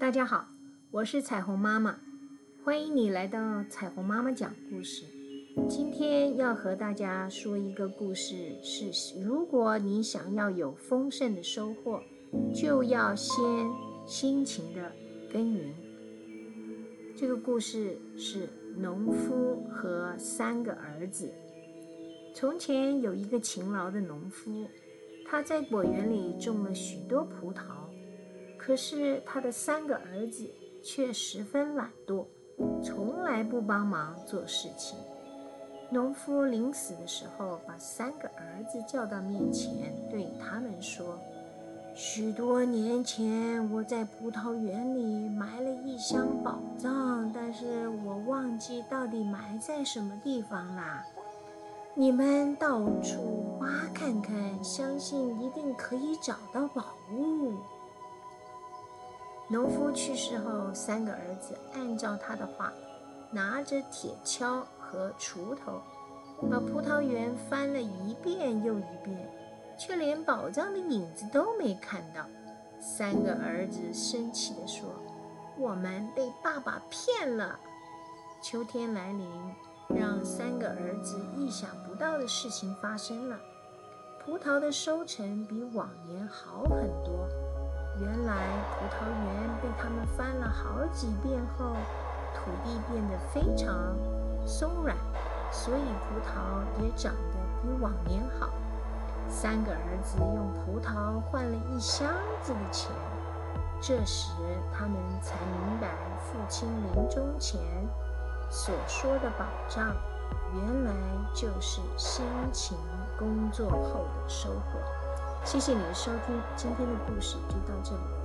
大家好，我是彩虹妈妈，欢迎你来到彩虹妈妈讲故事。今天要和大家说一个故事，是如果你想要有丰盛的收获，就要先辛勤的耕耘。这个故事是农夫和三个儿子。从前有一个勤劳的农夫，他在果园里种了许多葡萄。可是他的三个儿子却十分懒惰，从来不帮忙做事情。农夫临死的时候，把三个儿子叫到面前，对他们说：“许多年前，我在葡萄园里埋了一箱宝藏，但是我忘记到底埋在什么地方啦。你们到处挖看看，相信一定可以找到宝物。”农夫去世后，三个儿子按照他的话，拿着铁锹和锄头，把葡萄园翻了一遍又一遍，却连宝藏的影子都没看到。三个儿子生气地说：“我们被爸爸骗了。”秋天来临，让三个儿子意想不到的事情发生了，葡萄的收成比往年好很多。原来葡萄园被他们翻了好几遍后，土地变得非常松软，所以葡萄也长得比往年好。三个儿子用葡萄换了一箱子的钱，这时他们才明白父亲临终前所说的保障，原来就是辛勤工作后的收获。谢谢你的收听，今天的故事就到这里。